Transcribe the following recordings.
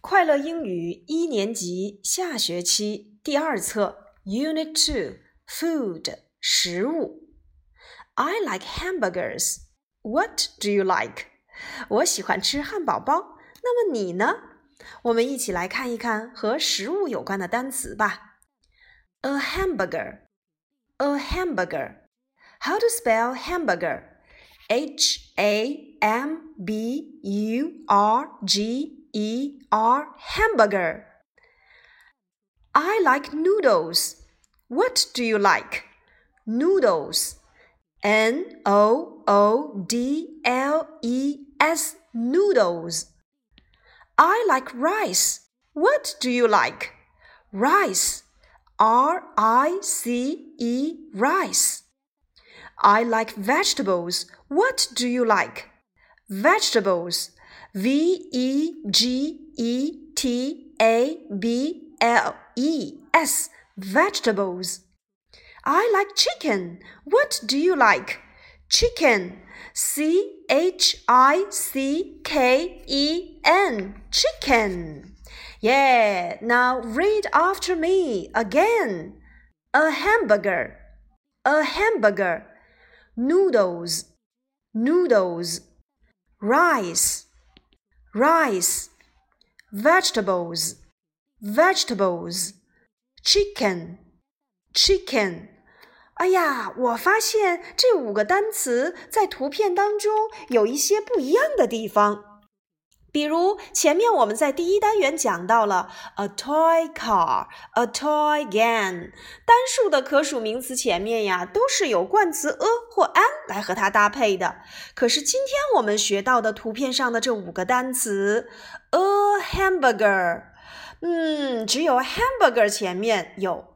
快乐英语一年级下学期第二册 Unit Two Food 食物。I like hamburgers. What do you like? 我喜欢吃汉堡包。那么你呢？我们一起来看一看和食物有关的单词吧。A hamburger. A hamburger. How to spell hamburger? H A M B U R G E R hamburger. I like noodles. What do you like? Noodles. N O O D L E S noodles. I like rice. What do you like? Rice. R I C E rice. I like vegetables. What do you like? Vegetables. V E G E T A B L E S vegetables. I like chicken. What do you like? Chicken. C H I C K E N. Chicken. Yeah, now read after me again. A hamburger. A hamburger. Noodles. Noodles. Rice rice, vegetables, vegetables, chicken, chicken。哎呀，我发现这五个单词在图片当中有一些不一样的地方。 比如前面我们在第一单元讲到了 a toy car, a toy gun，单数的可数名词前面呀都是有冠词 a 或 an 来和它搭配的。可是今天我们学到的图片上的这五个单词 a hamburger，嗯，只有 hamburger 前面有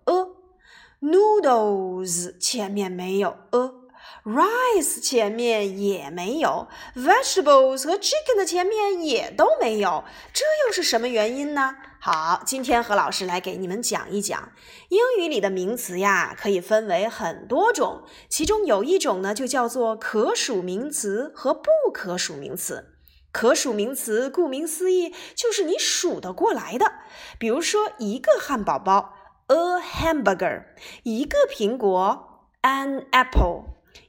a，noodles 前面没有 a。Rice 前面也没有，vegetables 和 chicken 的前面也都没有，这又是什么原因呢？好，今天何老师来给你们讲一讲，英语里的名词呀，可以分为很多种，其中有一种呢，就叫做可数名词和不可数名词。可数名词顾名思义就是你数得过来的，比如说一个汉堡包，a hamburger，一个苹果，an apple。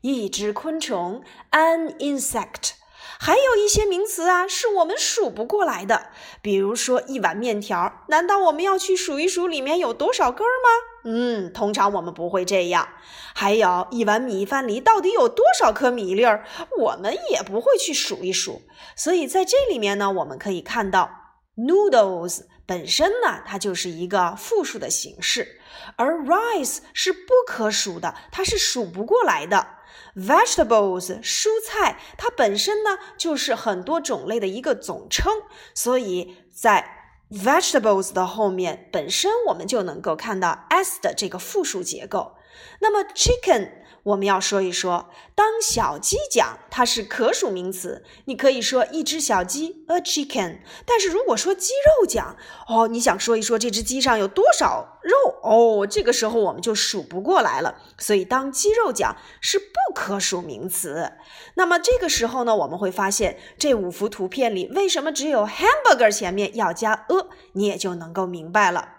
一只昆虫，an insect，还有一些名词啊，是我们数不过来的。比如说一碗面条，难道我们要去数一数里面有多少根吗？嗯，通常我们不会这样。还有一碗米饭里到底有多少颗米粒儿，我们也不会去数一数。所以在这里面呢，我们可以看到，noodles 本身呢，它就是一个复数的形式，而 rice 是不可数的，它是数不过来的。Vegetables 蔬菜，它本身呢就是很多种类的一个总称，所以在 vegetables 的后面本身我们就能够看到 s 的这个复数结构。那么 chicken。我们要说一说，当小鸡讲它是可数名词，你可以说一只小鸡 a chicken。但是如果说鸡肉讲，哦，你想说一说这只鸡上有多少肉，哦，这个时候我们就数不过来了。所以当鸡肉讲是不可数名词。那么这个时候呢，我们会发现这五幅图片里为什么只有 hamburger 前面要加 a，你也就能够明白了。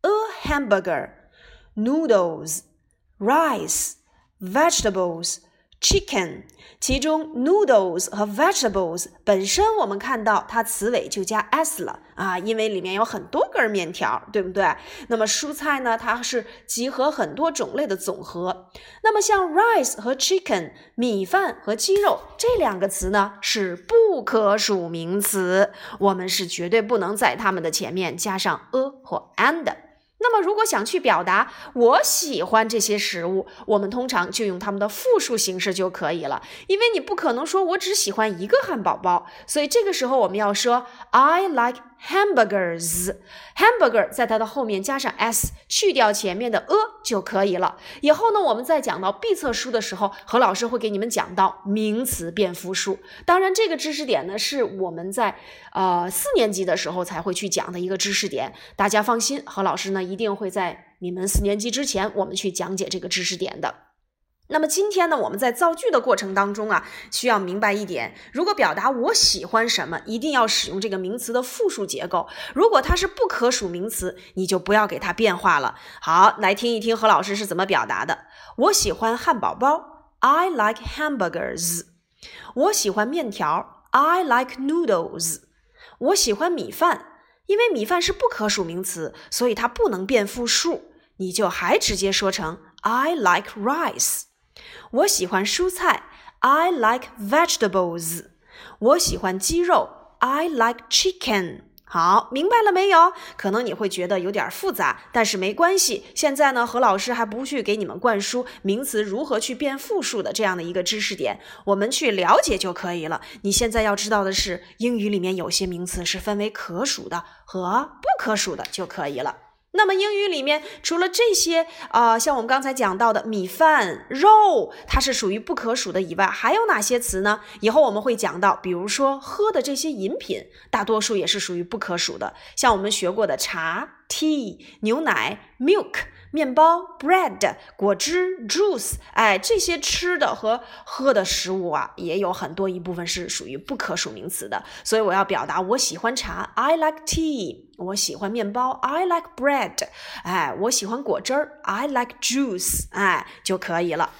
a hamburger，noodles，rice。Vegetables, chicken，其中 noodles 和 vegetables 本身我们看到它词尾就加 s 了啊，因为里面有很多根面条，对不对？那么蔬菜呢，它是集合很多种类的总和。那么像 rice 和 chicken，米饭和鸡肉这两个词呢是不可数名词，我们是绝对不能在它们的前面加上 a 或 and 的。那么，如果想去表达我喜欢这些食物，我们通常就用它们的复数形式就可以了。因为你不可能说我只喜欢一个汉堡包，所以这个时候我们要说 I like hamburgers。hamburger 在它的后面加上 s，去掉前面的 a 就可以了。以后呢，我们在讲到必测书的时候，何老师会给你们讲到名词变复数。当然，这个知识点呢是我们在呃四年级的时候才会去讲的一个知识点。大家放心，何老师呢。一定会在你们四年级之前，我们去讲解这个知识点的。那么今天呢，我们在造句的过程当中啊，需要明白一点：如果表达我喜欢什么，一定要使用这个名词的复数结构。如果它是不可数名词，你就不要给它变化了。好，来听一听何老师是怎么表达的。我喜欢汉堡包，I like hamburgers。我喜欢面条，I like noodles。我喜欢米饭，因为米饭是不可数名词，所以它不能变复数，你就还直接说成 I like rice。我喜欢蔬菜，I like vegetables。我喜欢鸡肉，I like chicken。好，明白了没有？可能你会觉得有点复杂，但是没关系。现在呢，何老师还不去给你们灌输名词如何去变复数的这样的一个知识点，我们去了解就可以了。你现在要知道的是，英语里面有些名词是分为可数的和不可数的就可以了。那么英语里面除了这些啊，像我们刚才讲到的米饭、肉，它是属于不可数的以外，还有哪些词呢？以后我们会讲到，比如说喝的这些饮品，大多数也是属于不可数的，像我们学过的茶、tea、牛奶、milk。面包 bread 果汁 juice，哎，这些吃的和喝的食物啊，也有很多一部分是属于不可数名词的。所以我要表达我喜欢茶，I like tea。我喜欢面包，I like bread。哎，我喜欢果汁，I like juice。哎，就可以了。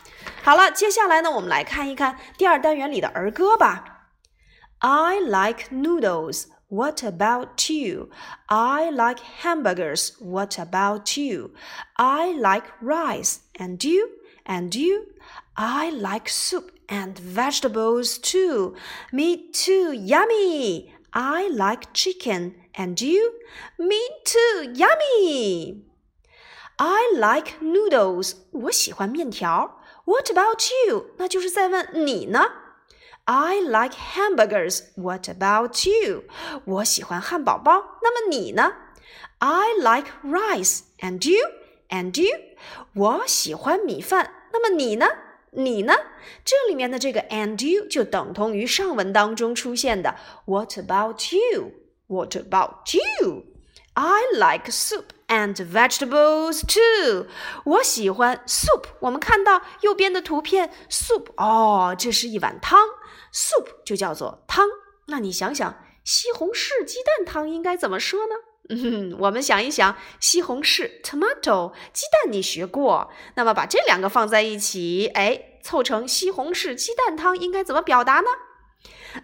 好了，接下来呢，我们来看一看第二单元里的儿歌吧。I like noodles。What about you? I like hamburgers. What about you? I like rice. And you? And you? I like soup and vegetables too. Me too. Yummy. I like chicken. And you? Me too. Yummy. I like noodles. 我喜欢面条。What about you? 那就是在问你呢。 I like hamburgers. What about you? 我喜欢汉堡包。那么你呢？I like rice. And you? And you? 我喜欢米饭。那么你呢？你呢？这里面的这个 and you 就等同于上文当中出现的 What about you? What about you? I like soup and vegetables too. 我喜欢 soup。我们看到右边的图片，soup 哦，这是一碗汤。 Soup 就叫做汤。那你想想，西红柿鸡蛋汤应该怎么说呢？嗯，我们想一想，西红柿 tomato，鸡蛋你学过，那么把这两个放在一起，哎，凑成西红柿鸡蛋汤应该怎么表达呢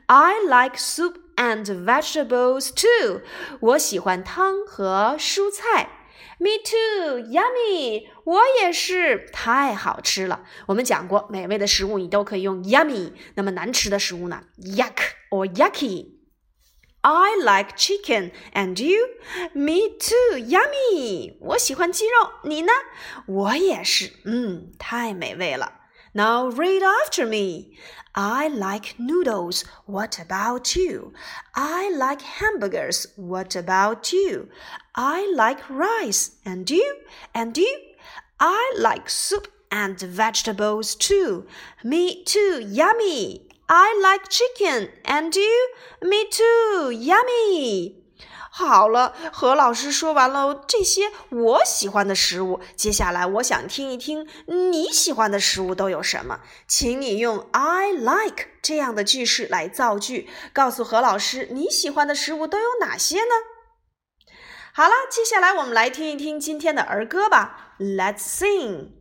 ？I like soup and vegetables too。我喜欢汤和蔬菜。Me too, yummy！我也是，太好吃了。我们讲过，美味的食物你都可以用 yummy，那么难吃的食物呢？yuck or yucky。I like chicken, and you? Me too, yummy！我喜欢鸡肉，你呢？我也是，嗯，太美味了。Now read after me. I like noodles. What about you? I like hamburgers. What about you? I like rice. And you? And you? I like soup and vegetables too. Me too. Yummy. I like chicken. And you? Me too. Yummy. 好了，何老师说完了这些我喜欢的食物，接下来我想听一听你喜欢的食物都有什么，请你用 I like 这样的句式来造句，告诉何老师你喜欢的食物都有哪些呢？好了，接下来我们来听一听今天的儿歌吧，Let's sing。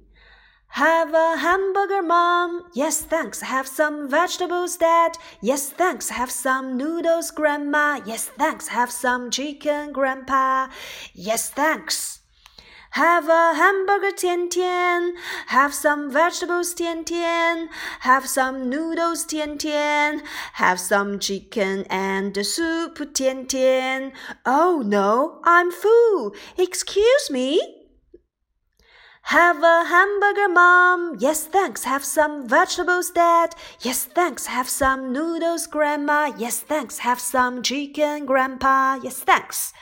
Have a hamburger, Mom. Yes, thanks. Have some vegetables, Dad. Yes, thanks. Have some noodles, Grandma. Yes, thanks. Have some chicken, Grandpa. Yes, thanks. Have a hamburger, Tian Tian. Have some vegetables, Tian Tian. Have some noodles, Tian Tian. Have some chicken and soup, Tian Tian. Oh no, I'm full. Excuse me. Have a hamburger, Mom. Yes, thanks. Have some vegetables, Dad. Yes, thanks. Have some noodles, Grandma. Yes, thanks. Have some chicken, Grandpa. Yes, thanks.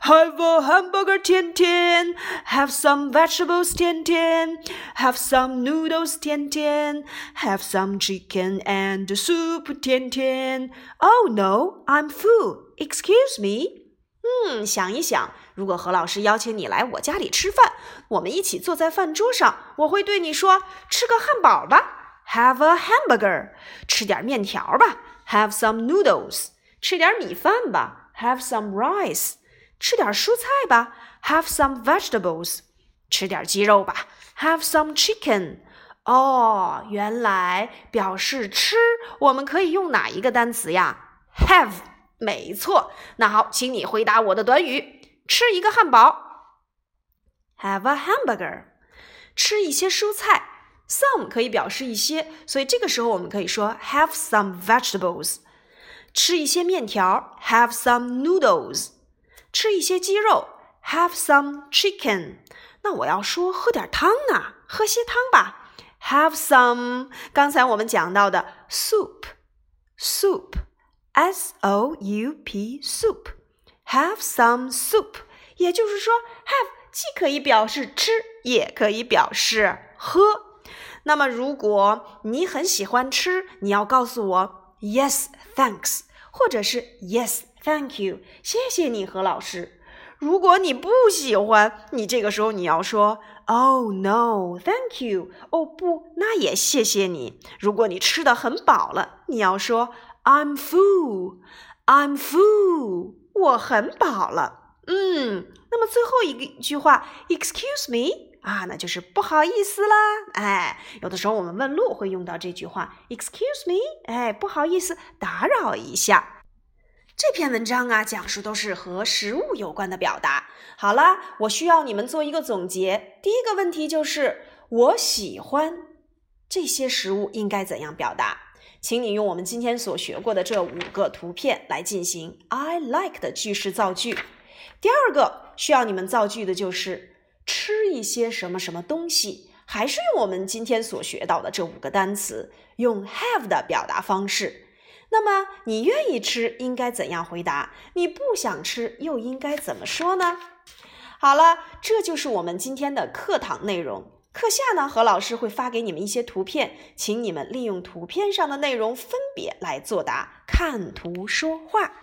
Have a hamburger, Tian Tian. Have some vegetables, Tian Tian. Have some noodles, Tian Tian. Have some chicken and soup, Tian Tian. Oh no, I'm full. Excuse me. 嗯，想一想， 如果何老师邀请你来我家里吃饭，我们一起坐在饭桌上，我会对你说：“吃个汉堡吧，Have a hamburger。吃点面条吧，Have some noodles。吃点米饭吧，Have some rice。吃点蔬菜吧，Have some vegetables。吃点鸡肉吧，Have some chicken。哦，原来表示吃，我们可以用哪一个单词呀？Have，没错。那好，请你回答我的短语：吃一个汉堡，Have a hamburger。吃一些蔬菜，some 可以表示一些，所以这个时候我们可以说 Have some vegetables。吃一些面条，Have some noodles。吃一些鸡肉，Have some chicken。那我要说喝点汤呢，喝些汤吧。Have some，刚才我们讲到的 soup，soup，s o u p soup。Have some soup，也就是说，have 既可以表示吃，也可以表示喝。那么，如果你很喜欢吃，你要告诉我 Yes, thanks，或者是 Yes, thank you，谢谢你，何老师。如果你不喜欢，你这个时候你要说 Oh no, thank you。哦不，那也谢谢你。如果你吃的很饱了，你要说 I'm full, I'm full。我很饱了。嗯，那么最后一个一句话，Excuse me 啊，那就是不好意思啦。哎，有的时候我们问路会用到这句话，Excuse me，哎，不好意思，打扰一下。这篇文章啊，讲述都是和食物有关的表达。好了，我需要你们做一个总结。第一个问题就是，我喜欢这些食物应该怎样表达？请你用我们今天所学过的这五个图片来进行 I like 的句式造句。第二个需要你们造句的就是吃一些什么什么东西，还是用我们今天所学到的这五个单词，用 have 的表达方式。那么你愿意吃，应该怎样回答？你不想吃，又应该怎么说呢？好了，这就是我们今天的课堂内容。课下呢，何老师会发给你们一些图片，请你们利用图片上的内容分别来作答，看图说话。